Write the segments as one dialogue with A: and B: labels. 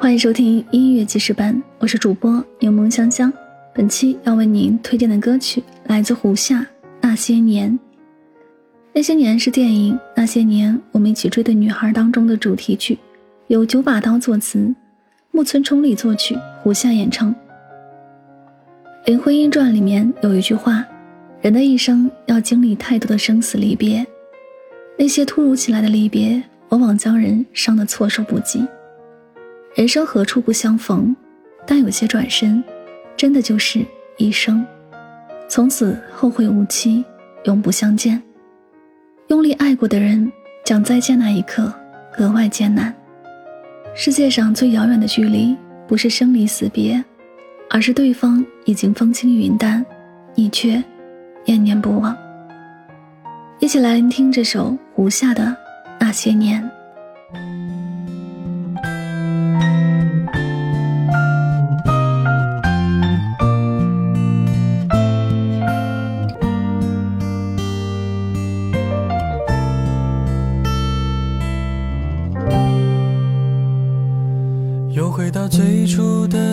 A: 欢迎收听音乐记事班，我是主播柠檬香香。本期要为您推荐的歌曲来自胡夏《那些年》。那些年是电影《那些年，我们一起追的女孩》当中的主题曲，由九把刀作词，木村崇里作曲，胡夏演唱。《林徽因传》里面有一句话：“人的一生要经历太多的生死离别，那些突如其来的离别，往往将人伤得措手不及。人生何处不相逢？但有些转身，真的就是一生，从此后会无期，永不相见。”用力爱过的人，讲再见那一刻格外艰难。世界上最遥远的距离，不是生离死别，而是对方已经风轻云淡，你却念念不忘。一起来聆听这首胡夏的《那些年》。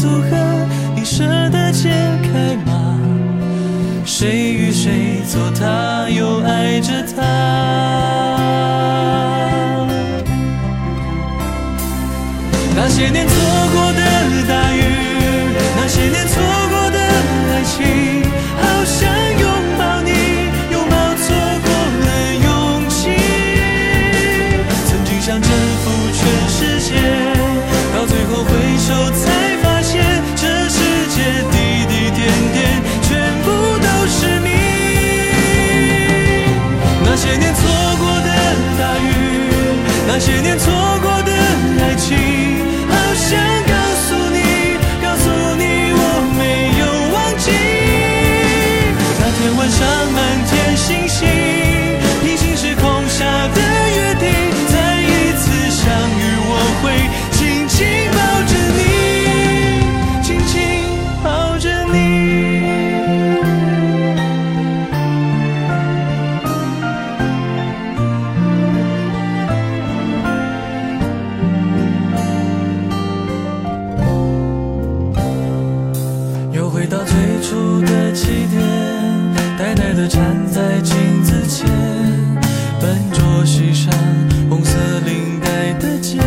B: 组合，你舍得解开吗？谁与谁坐他，又爱着他？那些年错最初的起点，呆呆地站在镜子前，笨拙系上红色领带的结，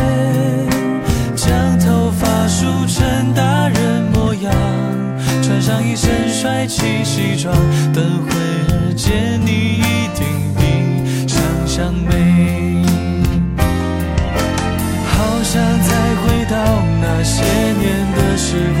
B: 将头发梳成大人模样，穿上一身帅气西装，等会儿见你一定比想象美。好想再回到那些年的时光，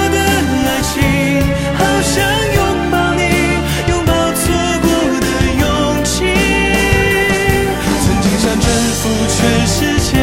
B: 赴全世界